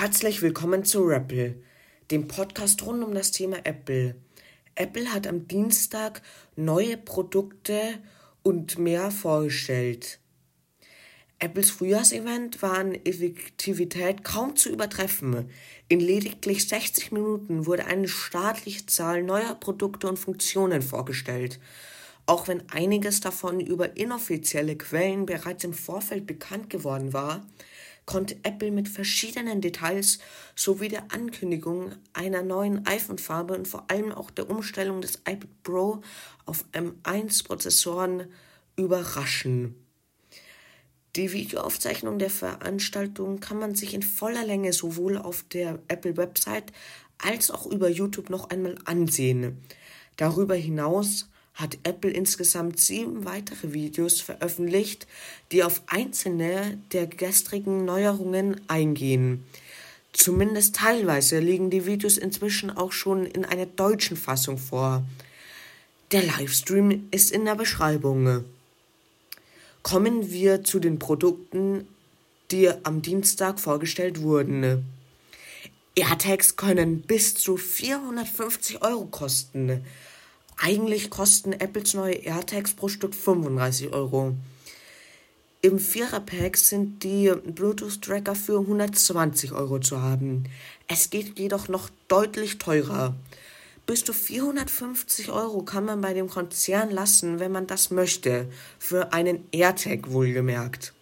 Herzlich willkommen zu Rapple, dem Podcast rund um das Thema Apple. Apple hat am Dienstag neue Produkte und mehr vorgestellt. Apples Frühjahrsevent war an Effektivität kaum zu übertreffen. In lediglich 60 Minuten wurde eine staatliche Zahl neuer Produkte und Funktionen vorgestellt. Auch wenn einiges davon über inoffizielle Quellen bereits im Vorfeld bekannt geworden war, konnte Apple mit verschiedenen Details sowie der Ankündigung einer neuen iPhone-Farbe und vor allem auch der Umstellung des iPad Pro auf M1-Prozessoren überraschen. Die Videoaufzeichnung der Veranstaltung kann man sich in voller Länge sowohl auf der Apple-Website als auch über YouTube noch einmal ansehen. Darüber hinaus hat Apple insgesamt sieben weitere Videos veröffentlicht, die auf einzelne der gestrigen Neuerungen eingehen. Zumindest teilweise liegen die Videos inzwischen auch schon in einer deutschen Fassung vor. Der Livestream ist in der Beschreibung. Kommen wir zu den Produkten, die am Dienstag vorgestellt wurden. AirTags können bis zu 450 Euro kosten. Eigentlich kosten Apples neue AirTags pro Stück 35 Euro. Im Vierer-Pack sind die Bluetooth-Tracker für 120 Euro zu haben. Es geht jedoch noch deutlich teurer. Bis zu 450 Euro kann man bei dem Konzern lassen, wenn man das möchte. Für einen AirTag wohlgemerkt.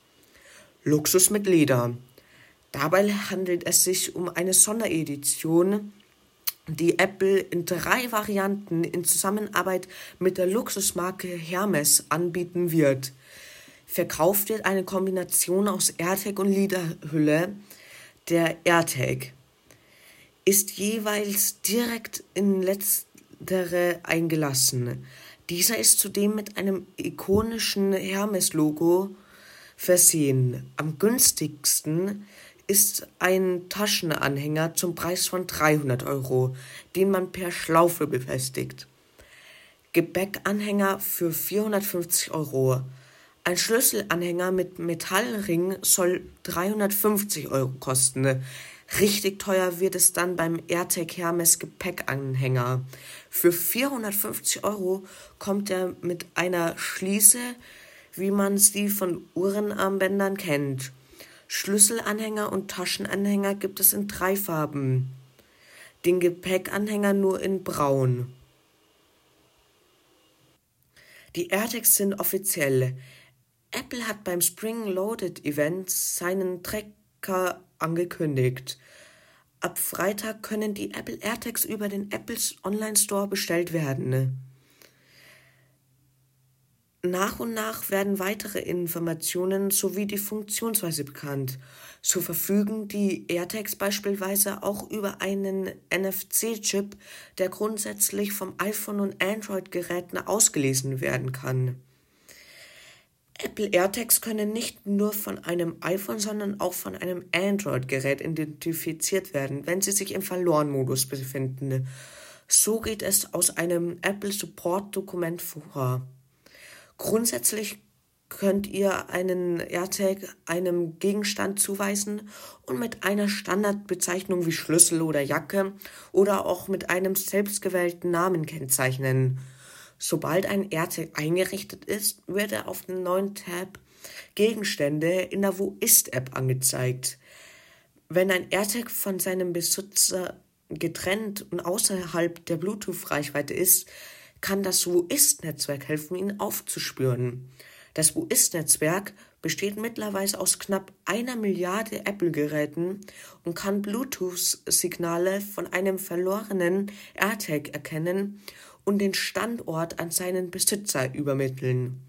Luxus mit Leder. Dabei handelt es sich um eine Sonderedition, die Apple in drei Varianten in Zusammenarbeit mit der Luxusmarke Hermes anbieten wird. Verkauft wird eine Kombination aus AirTag und Lederhülle. Der AirTag ist jeweils direkt in letztere eingelassen. Dieser ist zudem mit einem ikonischen Hermes-Logo versehen. Am günstigsten ist ein Taschenanhänger zum Preis von 300 Euro, den man per Schlaufe befestigt. Gepäckanhänger für 450 Euro. Ein Schlüsselanhänger mit Metallring soll 350 Euro kosten. Richtig teuer wird es dann beim AirTag Hermes Gepäckanhänger. Für 450 Euro kommt er mit einer Schließe, wie man sie von Uhrenarmbändern kennt. Schlüsselanhänger und Taschenanhänger gibt es in drei Farben. Den Gepäckanhänger nur in braun. Die AirTags sind offiziell. Apple hat beim Spring Loaded Event seinen Tracker angekündigt. Ab Freitag können die Apple AirTags über den Apples Online Store bestellt werden. Nach und nach werden weitere Informationen sowie die Funktionsweise bekannt. So verfügen die AirTags beispielsweise auch über einen NFC-Chip, der grundsätzlich vom iPhone und Android-Geräten ausgelesen werden kann. Apple AirTags können nicht nur von einem iPhone, sondern auch von einem Android-Gerät identifiziert werden, wenn sie sich im Verloren-Modus befinden. So geht es aus einem Apple Support-Dokument vor. Grundsätzlich könnt ihr einen AirTag einem Gegenstand zuweisen und mit einer Standardbezeichnung wie Schlüssel oder Jacke oder auch mit einem selbstgewählten Namen kennzeichnen. Sobald ein AirTag eingerichtet ist, wird er auf dem neuen Tab Gegenstände in der Wo ist App angezeigt. Wenn ein AirTag von seinem Besitzer getrennt und außerhalb der Bluetooth-Reichweite ist, kann das Wo-Ist-Netzwerk helfen, ihn aufzuspüren. Das Wo-Ist-Netzwerk besteht mittlerweile aus knapp einer Milliarde Apple-Geräten und kann Bluetooth-Signale von einem verlorenen AirTag erkennen und den Standort an seinen Besitzer übermitteln.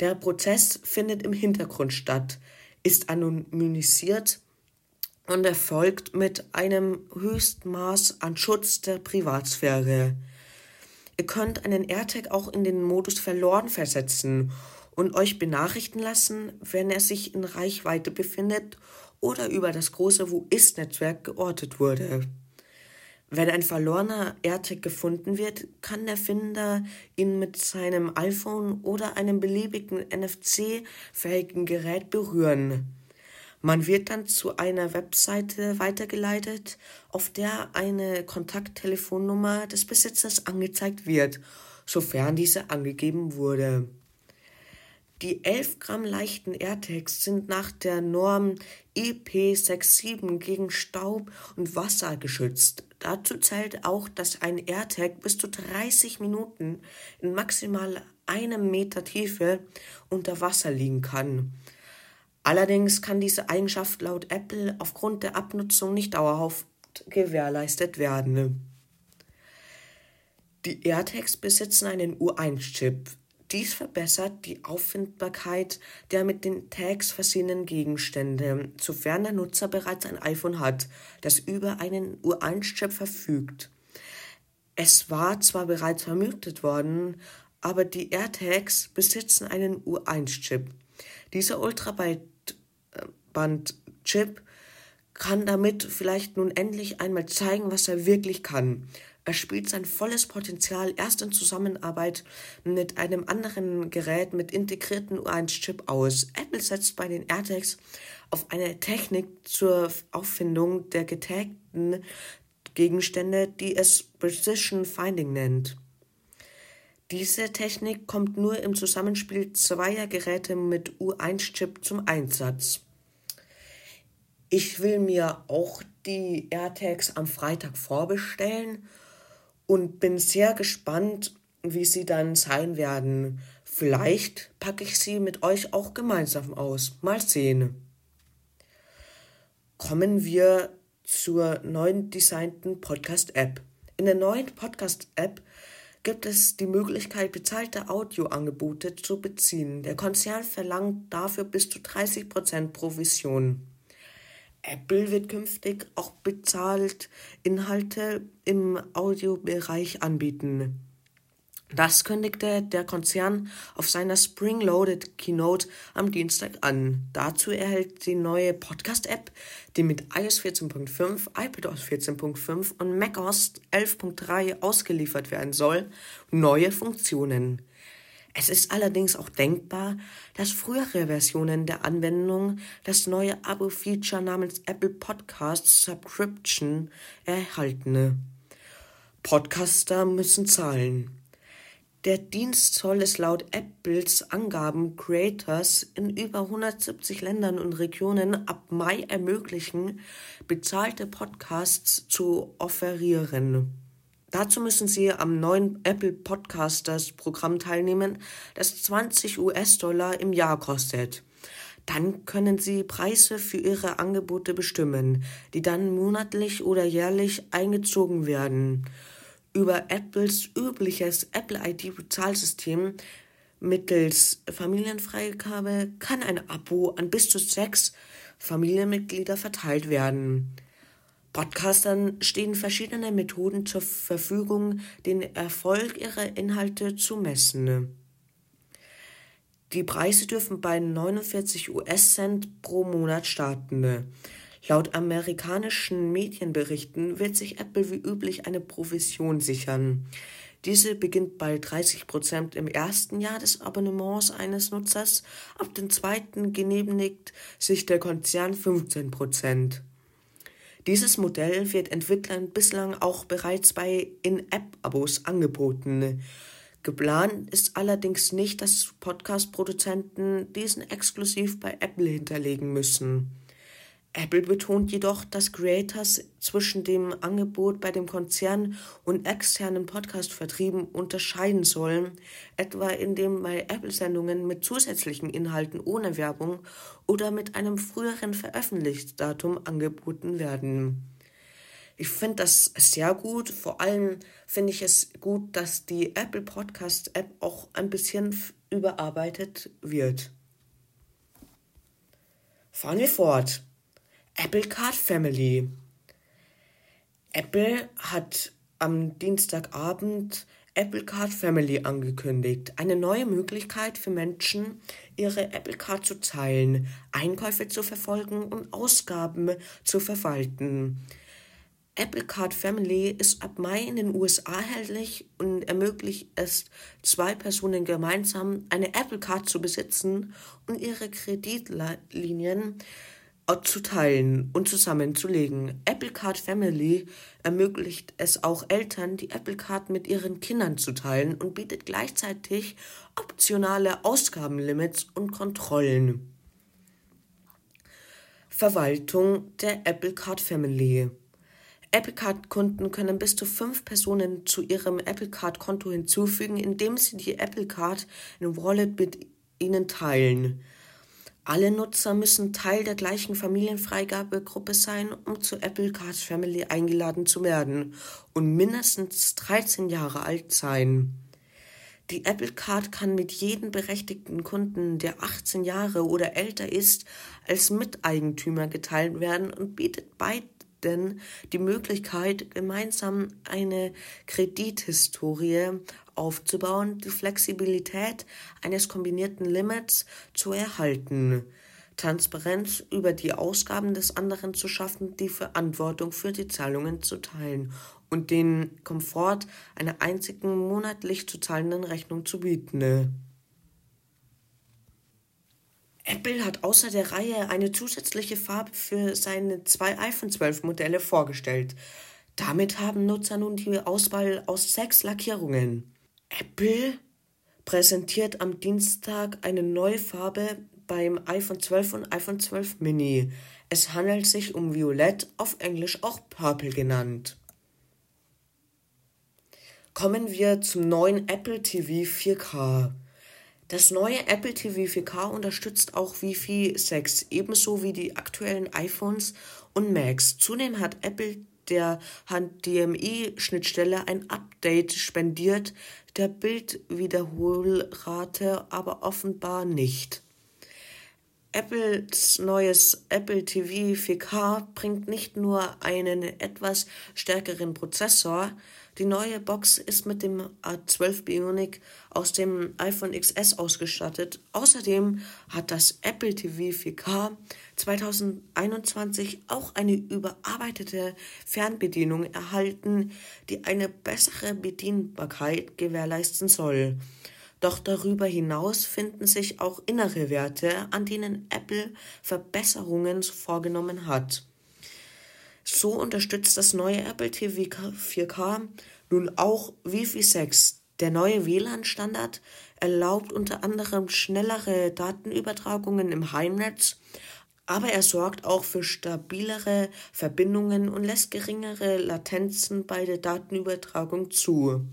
Der Prozess findet im Hintergrund statt, ist anonymisiert und erfolgt mit einem Höchstmaß an Schutz der Privatsphäre. Ihr könnt einen AirTag auch in den Modus verloren versetzen und euch benachrichten lassen, wenn er sich in Reichweite befindet oder über das große Wo ist-Netzwerk geortet wurde. Wenn ein verlorener AirTag gefunden wird, kann der Finder ihn mit seinem iPhone oder einem beliebigen NFC-fähigen Gerät berühren. Man wird dann zu einer Webseite weitergeleitet, auf der eine Kontakttelefonnummer des Besitzers angezeigt wird, sofern diese angegeben wurde. Die 11 Gramm leichten AirTags sind nach der Norm EP67 gegen Staub und Wasser geschützt. Dazu zählt auch, dass ein AirTag bis zu 30 Minuten in maximal einem Meter Tiefe unter Wasser liegen kann. Allerdings kann diese Eigenschaft laut Apple aufgrund der Abnutzung nicht dauerhaft gewährleistet werden. Die AirTags besitzen einen U1-Chip. Dies verbessert die Auffindbarkeit der mit den Tags versehenen Gegenstände, sofern der Nutzer bereits ein iPhone hat, das über einen U1-Chip verfügt. Es war zwar bereits vermutet worden, aber die AirTags besitzen einen U1-Chip. Dieser Ultraband-Chip kann damit vielleicht nun endlich einmal zeigen, was er wirklich kann. Er spielt sein volles Potenzial erst in Zusammenarbeit mit einem anderen Gerät mit integrierten U1-Chip aus. Apple setzt bei den AirTags auf eine Technik zur Auffindung der getagten Gegenstände, die es Precision Finding nennt. Diese Technik kommt nur im Zusammenspiel zweier Geräte mit U1-Chip zum Einsatz. Ich will mir auch die AirTags am Freitag vorbestellen und bin sehr gespannt, wie sie dann sein werden. Vielleicht packe ich sie mit euch auch gemeinsam aus. Mal sehen. Kommen wir zur neuen designten Podcast-App. In der neuen Podcast-App gibt es die Möglichkeit, bezahlte Audioangebote zu beziehen. Der Konzern verlangt dafür bis zu 30% Provision. Apple wird künftig auch bezahlt Inhalte im Audiobereich anbieten. Das kündigte der Konzern auf seiner Spring Loaded Keynote am Dienstag an. Dazu erhält die neue Podcast-App, die mit iOS 14.5, iPadOS 14.5 und macOS 11.3 ausgeliefert werden soll, neue Funktionen. Es ist allerdings auch denkbar, dass frühere Versionen der Anwendung das neue Abo-Feature namens Apple Podcast Subscription erhalten. Podcaster müssen zahlen. Der Dienst soll es laut Apples Angaben Creators in über 170 Ländern und Regionen ab Mai ermöglichen, bezahlte Podcasts zu offerieren. Dazu müssen Sie am neuen Apple Podcasters Programm teilnehmen, das 20 US-Dollar im Jahr kostet. Dann können Sie Preise für Ihre Angebote bestimmen, die dann monatlich oder jährlich eingezogen werden. Über Apples übliches Apple ID-Bezahlsystem mittels Familienfreigabe kann ein Abo an bis zu sechs Familienmitglieder verteilt werden. Podcastern stehen verschiedene Methoden zur Verfügung, den Erfolg ihrer Inhalte zu messen. Die Preise dürfen bei 49 US-Cent pro Monat starten. Laut amerikanischen Medienberichten wird sich Apple wie üblich eine Provision sichern. Diese beginnt bei 30 Prozent im ersten Jahr des Abonnements eines Nutzers, ab dem zweiten genehmigt sich der Konzern 15 Prozent. Dieses Modell wird Entwicklern bislang auch bereits bei In-App-Abos angeboten. Geplant ist allerdings nicht, dass Podcast-Produzenten diesen exklusiv bei Apple hinterlegen müssen. Apple betont jedoch, dass Creators zwischen dem Angebot bei dem Konzern und externen Podcast-Vertrieben unterscheiden sollen, etwa indem bei Apple-Sendungen mit zusätzlichen Inhalten ohne Werbung oder mit einem früheren Veröffentlichungsdatum angeboten werden. Ich finde das sehr gut. Vor allem finde ich es gut, dass die Apple Podcast App auch ein bisschen überarbeitet wird. Fahren wir fort. Apple Card Family. Apple hat am Dienstagabend Apple Card Family angekündigt. Eine neue Möglichkeit für Menschen, ihre Apple Card zu teilen, Einkäufe zu verfolgen und Ausgaben zu verwalten. Apple Card Family ist ab Mai in den USA erhältlich und ermöglicht es zwei Personen gemeinsam eine Apple Card zu besitzen und ihre Kreditlinien zu teilen und zusammenzulegen. Apple Card Family ermöglicht es auch Eltern, die Apple Card mit ihren Kindern zu teilen und bietet gleichzeitig optionale Ausgabenlimits und Kontrollen. Verwaltung der Apple Card Family. Apple Card Kunden können bis zu fünf Personen zu ihrem Apple Card Konto hinzufügen, indem sie die Apple Card in Wallet mit ihnen teilen. Alle Nutzer müssen Teil der gleichen Familienfreigabegruppe sein, um zur Apple Card Family eingeladen zu werden und mindestens 13 Jahre alt sein. Die Apple Card kann mit jedem berechtigten Kunden, der 18 Jahre oder älter ist, als Miteigentümer geteilt werden und bietet beiden die Möglichkeit, gemeinsam eine Kredithistorie aufzubauen, die Flexibilität eines kombinierten Limits zu erhalten, Transparenz über die Ausgaben des anderen zu schaffen, die Verantwortung für die Zahlungen zu teilen und den Komfort einer einzigen monatlich zu zahlenden Rechnung zu bieten. Apple hat außer der Reihe eine zusätzliche Farbe für seine zwei iPhone 12 Modelle vorgestellt. Damit haben Nutzer nun die Auswahl aus sechs Lackierungen. Apple präsentiert am Dienstag eine neue Farbe beim iPhone 12 und iPhone 12 Mini. Es handelt sich um Violett, auf Englisch auch Purple genannt. Kommen wir zum neuen Apple TV 4K. Das neue Apple TV 4K unterstützt auch Wi-Fi 6, ebenso wie die aktuellen iPhones und Macs. Zudem hat Apple der HDMI-Schnittstelle ein Update spendiert, der Bildwiederholrate aber offenbar nicht. Apples neues Apple TV 4K bringt nicht nur einen etwas stärkeren Prozessor, die neue Box ist mit dem A12 Bionic aus dem iPhone XS ausgestattet. Außerdem hat das Apple TV 4K 2021 auch eine überarbeitete Fernbedienung erhalten, die eine bessere Bedienbarkeit gewährleisten soll. Doch darüber hinaus finden sich auch innere Werte, an denen Apple Verbesserungen vorgenommen hat. So unterstützt das neue Apple TV 4K nun auch Wi-Fi 6. Der neue WLAN-Standard erlaubt unter anderem schnellere Datenübertragungen im Heimnetz, aber er sorgt auch für stabilere Verbindungen und lässt geringere Latenzen bei der Datenübertragung zu.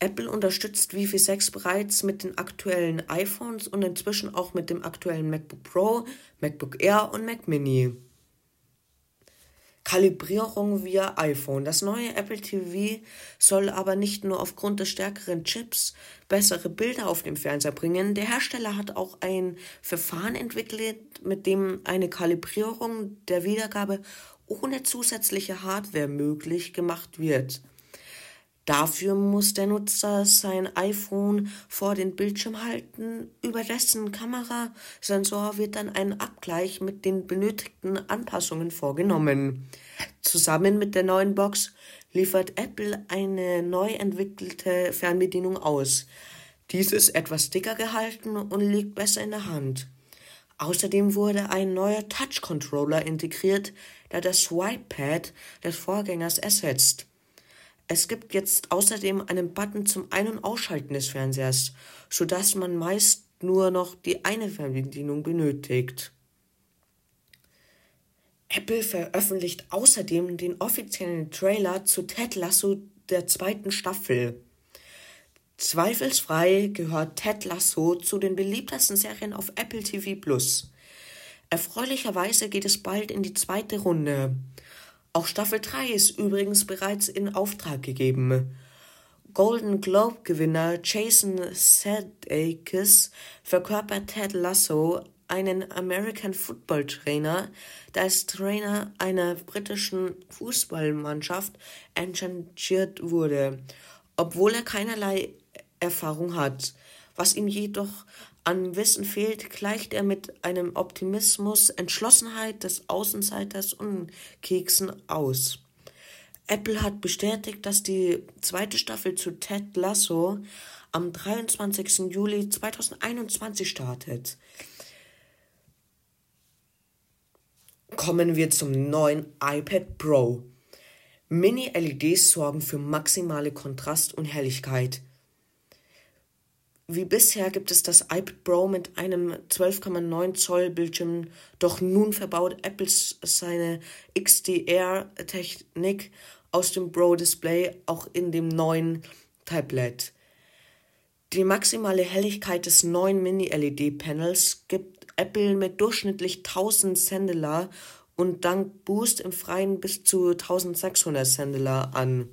Apple unterstützt Wi-Fi 6 bereits mit den aktuellen iPhones und inzwischen auch mit dem aktuellen MacBook Pro, MacBook Air und Mac Mini. Kalibrierung via iPhone. Das neue Apple TV soll aber nicht nur aufgrund des stärkeren Chips bessere Bilder auf dem Fernseher bringen. Der Hersteller hat auch ein Verfahren entwickelt, mit dem eine Kalibrierung der Wiedergabe ohne zusätzliche Hardware möglich gemacht wird. Dafür muss der Nutzer sein iPhone vor den Bildschirm halten. Über dessen Kamerasensor wird dann ein Abgleich mit den benötigten Anpassungen vorgenommen. Zusammen mit der neuen Box liefert Apple eine neu entwickelte Fernbedienung aus. Dies ist etwas dicker gehalten und liegt besser in der Hand. Außerdem wurde ein neuer Touch Controller integriert, der das Swipe Pad des Vorgängers ersetzt. Es gibt jetzt außerdem einen Button zum Ein- und Ausschalten des Fernsehers, sodass man meist nur noch die eine Fernbedienung benötigt. Apple veröffentlicht außerdem den offiziellen Trailer zu Ted Lasso der zweiten Staffel. Zweifelsfrei gehört Ted Lasso zu den beliebtesten Serien auf Apple TV Plus. Erfreulicherweise geht es bald in die zweite Runde. Auch Staffel 3 ist übrigens bereits in Auftrag gegeben. Golden Globe-Gewinner Jason Sudeikis verkörpert Ted Lasso, einen American Football Trainer, der als Trainer einer britischen Fußballmannschaft engagiert wurde, obwohl er keinerlei Erfahrung hat. Was ihm jedoch an Wissen fehlt, gleicht er mit einem Optimismus, Entschlossenheit des Außenseiters und Keksen aus. Apple hat bestätigt, dass die zweite Staffel zu Ted Lasso am 23. Juli 2021 startet. Kommen wir zum neuen iPad Pro. Mini-LEDs sorgen für maximale Kontrast und Helligkeit. Wie bisher gibt es das iPad Pro mit einem 12,9 Zoll Bildschirm, doch nun verbaut Apple seine XDR-Technik aus dem Pro Display auch in dem neuen Tablet. Die maximale Helligkeit des neuen Mini-LED-Panels gibt Apple mit durchschnittlich 1000 Sandela und dank Boost im Freien bis zu 1600 Sandela an.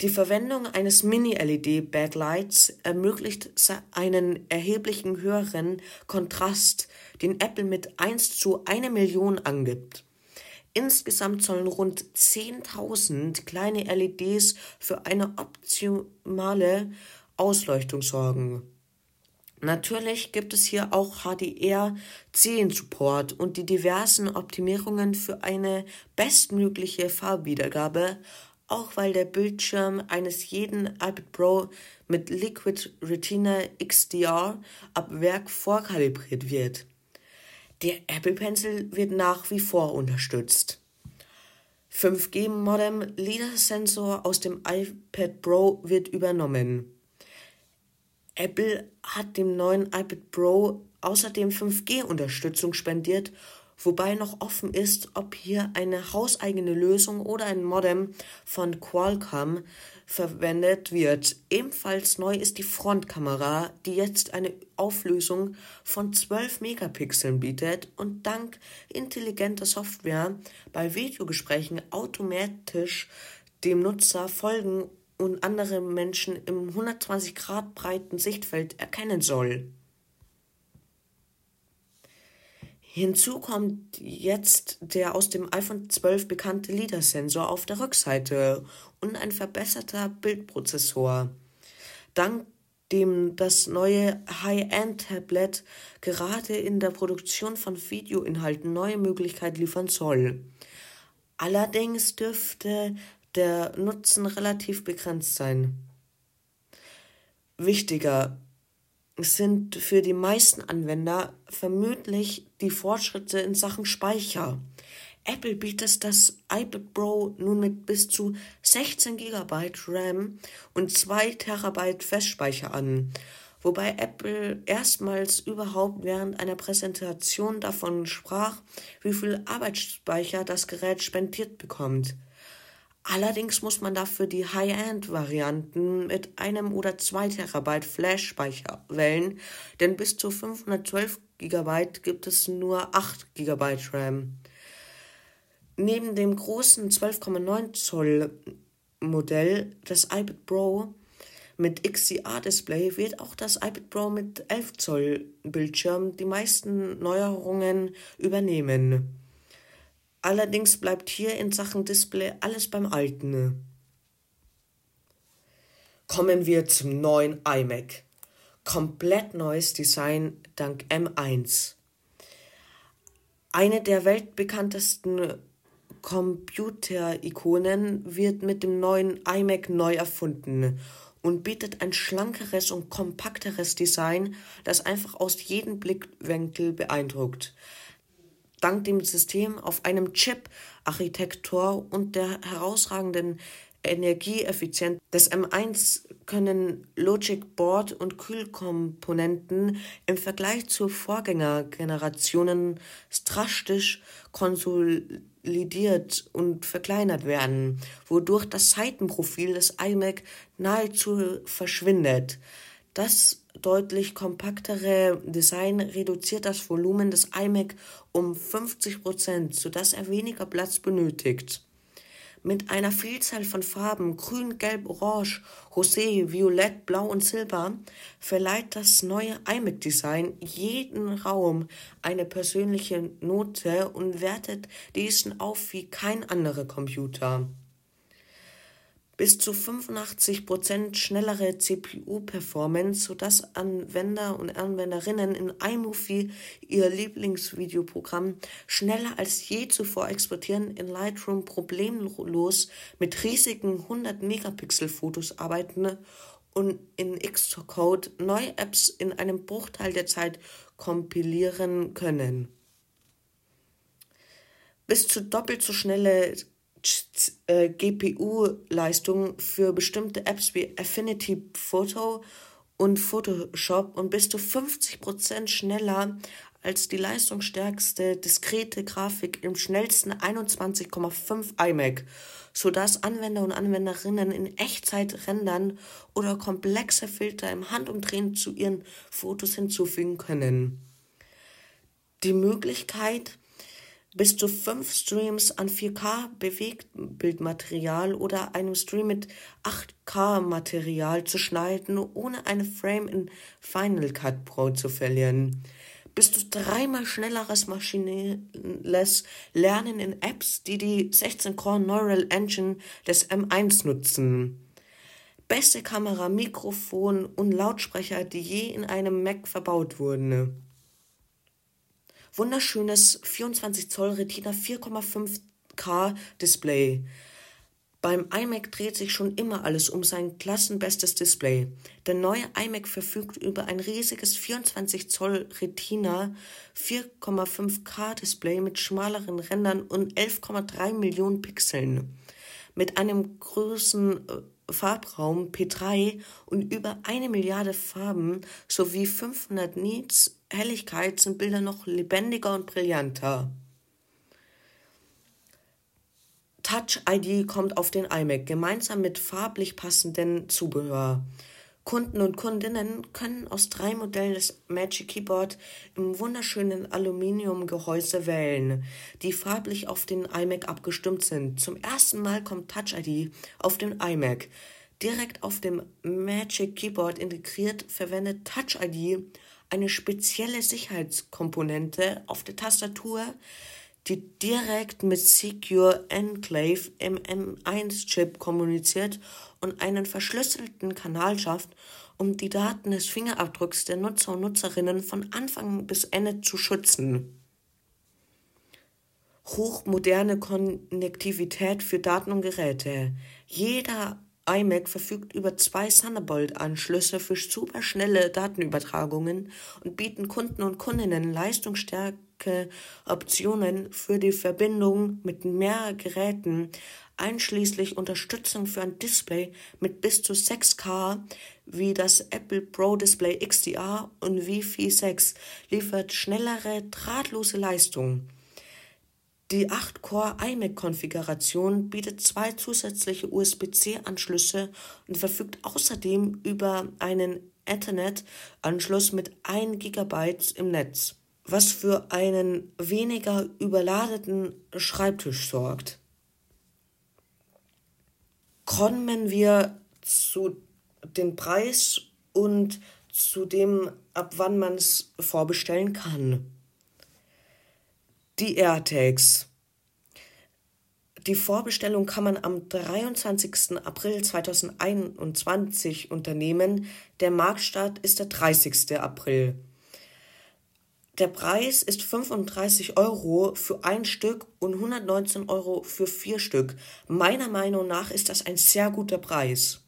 Die Verwendung eines Mini-LED-Backlights ermöglicht einen erheblichen höheren Kontrast, den Apple mit 1 zu 1 Million angibt. Insgesamt sollen rund 10.000 kleine LEDs für eine optimale Ausleuchtung sorgen. Natürlich gibt es hier auch HDR10-Support und die diversen Optimierungen für eine bestmögliche Farbwiedergabe auch weil der Bildschirm eines jeden iPad Pro mit Liquid Retina XDR ab Werk vorkalibriert wird. Der Apple Pencil wird nach wie vor unterstützt. 5G-Modem LIDAR-Sensor aus dem iPad Pro wird übernommen. Apple hat dem neuen iPad Pro außerdem 5G-Unterstützung spendiert wobei noch offen ist, ob hier eine hauseigene Lösung oder ein Modem von Qualcomm verwendet wird. Ebenfalls neu ist die Frontkamera, die jetzt eine Auflösung von 12 Megapixeln bietet und dank intelligenter Software bei Videogesprächen automatisch dem Nutzer folgen und andere Menschen im 120 Grad breiten Sichtfeld erkennen soll. Hinzu kommt jetzt der aus dem iPhone 12 bekannte LIDAR-Sensor auf der Rückseite und ein verbesserter Bildprozessor. Dank dem das neue High-End-Tablet gerade in der Produktion von Videoinhalten neue Möglichkeiten liefern soll. Allerdings dürfte der Nutzen relativ begrenzt sein. Wichtiger, sind für die meisten Anwender vermutlich die Fortschritte in Sachen Speicher. Apple bietet das iPad Pro nun mit bis zu 16 GB RAM und 2 TB Festspeicher an, wobei Apple erstmals überhaupt während einer Präsentation davon sprach, wie viel Arbeitsspeicher das Gerät spendiert bekommt. Allerdings muss man dafür die High-End-Varianten mit einem oder zwei Terabyte Flash-Speicher wählen, denn bis zu 512 GB gibt es nur 8 GB RAM. Neben dem großen 12,9 Zoll Modell des iPad Pro mit XDR-Display wird auch das iPad Pro mit 11 Zoll Bildschirm die meisten Neuerungen übernehmen. Allerdings bleibt hier in Sachen Display alles beim Alten. Kommen wir zum neuen iMac. Komplett neues Design dank M1. Eine der weltbekanntesten Computer-Ikonen wird mit dem neuen iMac neu erfunden und bietet ein schlankeres und kompakteres Design, das einfach aus jedem Blickwinkel beeindruckt dank dem System auf einem Chip-Architektur und der herausragenden Energieeffizienz des M1 können Logic Board und Kühlkomponenten im Vergleich zu Vorgängergenerationen drastisch konsolidiert und verkleinert werden, wodurch das Seitenprofil des iMac nahezu verschwindet. Das deutlich kompaktere Design reduziert das Volumen des iMac um 50 Prozent, sodass er weniger Platz benötigt. Mit einer Vielzahl von Farben grün, gelb, orange, rosé, violett, blau und silber verleiht das neue iMac-Design jeden Raum eine persönliche Note und wertet diesen auf wie kein anderer Computer bis zu 85% schnellere CPU-Performance, sodass Anwender und Anwenderinnen in iMovie ihr Lieblingsvideoprogramm schneller als je zuvor exportieren, in Lightroom problemlos mit riesigen 100 Megapixel Fotos arbeiten und in Xcode neue Apps in einem Bruchteil der Zeit kompilieren können. bis zu doppelt so schnelle äh, GPU-Leistung für bestimmte Apps wie Affinity Photo und Photoshop und bis zu 50% schneller als die leistungsstärkste diskrete Grafik im schnellsten 21,5 iMac, sodass Anwender und Anwenderinnen in Echtzeit rendern oder komplexe Filter im Handumdrehen zu ihren Fotos hinzufügen können. Die Möglichkeit, bis zu fünf Streams an 4K Bewegtbildmaterial oder einem Stream mit 8K Material zu schneiden, ohne eine Frame in Final Cut Pro zu verlieren bis zu dreimal schnelleres maschinelles Lernen in Apps, die die 16-Core Neural Engine des M1 nutzen. Beste Kamera, Mikrofon und Lautsprecher, die je in einem Mac verbaut wurden. Wunderschönes 24 Zoll Retina 4,5K Display. Beim iMac dreht sich schon immer alles um sein klassenbestes Display. Der neue iMac verfügt über ein riesiges 24 Zoll Retina 4,5K Display mit schmaleren Rändern und 11,3 Millionen Pixeln. Mit einem großen äh, Farbraum P3 und über eine Milliarde Farben sowie 500 Nits Helligkeit sind Bilder noch lebendiger und brillanter. Touch ID kommt auf den iMac gemeinsam mit farblich passenden Zubehör. Kunden und Kundinnen können aus drei Modellen das Magic Keyboard im wunderschönen Aluminiumgehäuse wählen, die farblich auf den iMac abgestimmt sind. Zum ersten Mal kommt Touch ID auf den iMac. Direkt auf dem Magic Keyboard integriert verwendet Touch ID eine spezielle Sicherheitskomponente auf der Tastatur, die direkt mit Secure Enclave im M1-Chip kommuniziert und einen verschlüsselten Kanal schafft, um die Daten des Fingerabdrucks der Nutzer und Nutzerinnen von Anfang bis Ende zu schützen. Hochmoderne Konnektivität für Daten und Geräte. Jeder iMac verfügt über zwei Thunderbolt-Anschlüsse für superschnelle Datenübertragungen und bieten Kunden und Kundinnen leistungsstärke Optionen für die Verbindung mit mehr Geräten, einschließlich Unterstützung für ein Display mit bis zu 6K wie das Apple Pro Display XDR und Wi-Fi 6 liefert schnellere drahtlose Leistung. Die 8-Core iMac-Konfiguration bietet zwei zusätzliche USB-C-Anschlüsse und verfügt außerdem über einen Ethernet-Anschluss mit 1 GB im Netz, was für einen weniger überladeten Schreibtisch sorgt. Kommen wir zu dem Preis und zu dem, ab wann man es vorbestellen kann. Die AirTags. Die Vorbestellung kann man am 23. April 2021 unternehmen. Der Marktstart ist der 30. April. Der Preis ist 35 Euro für ein Stück und 119 Euro für vier Stück. Meiner Meinung nach ist das ein sehr guter Preis.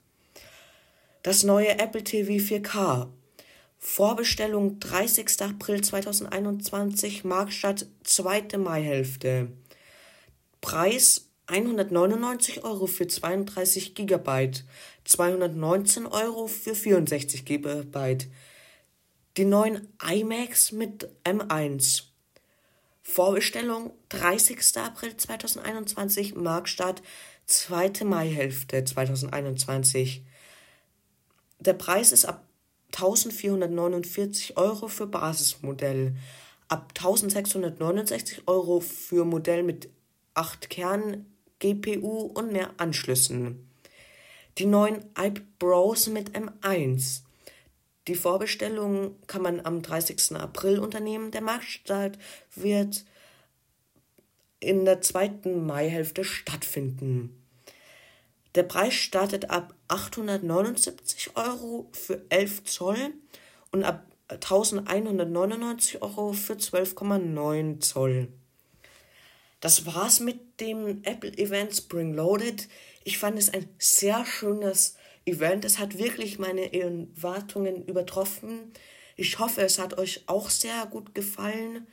Das neue Apple TV 4K Vorbestellung 30. April 2021, Marktstadt zweite Maihälfte. Preis 199 Euro für 32 GB, 219 Euro für 64 GB. Die neuen iMacs mit M1. Vorbestellung 30. April 2021, Marktstart zweite Maihälfte 2021. Der Preis ist ab 1449 Euro für Basismodell, ab 1669 Euro für Modell mit 8 Kern, GPU und mehr Anschlüssen. Die neuen iPros mit M1. Die Vorbestellung kann man am 30. April unternehmen. Der Marktstart wird in der zweiten Maihälfte stattfinden. Der Preis startet ab 879 Euro für 11 Zoll und ab 1199 Euro für 12,9 Zoll. Das war's mit dem Apple Event Spring Loaded. Ich fand es ein sehr schönes Event. Es hat wirklich meine Erwartungen übertroffen. Ich hoffe, es hat euch auch sehr gut gefallen.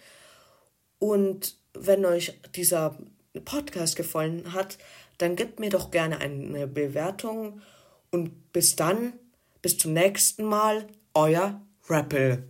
Und wenn euch dieser Podcast gefallen hat, dann gebt mir doch gerne eine Bewertung und bis dann, bis zum nächsten Mal, euer Rappel.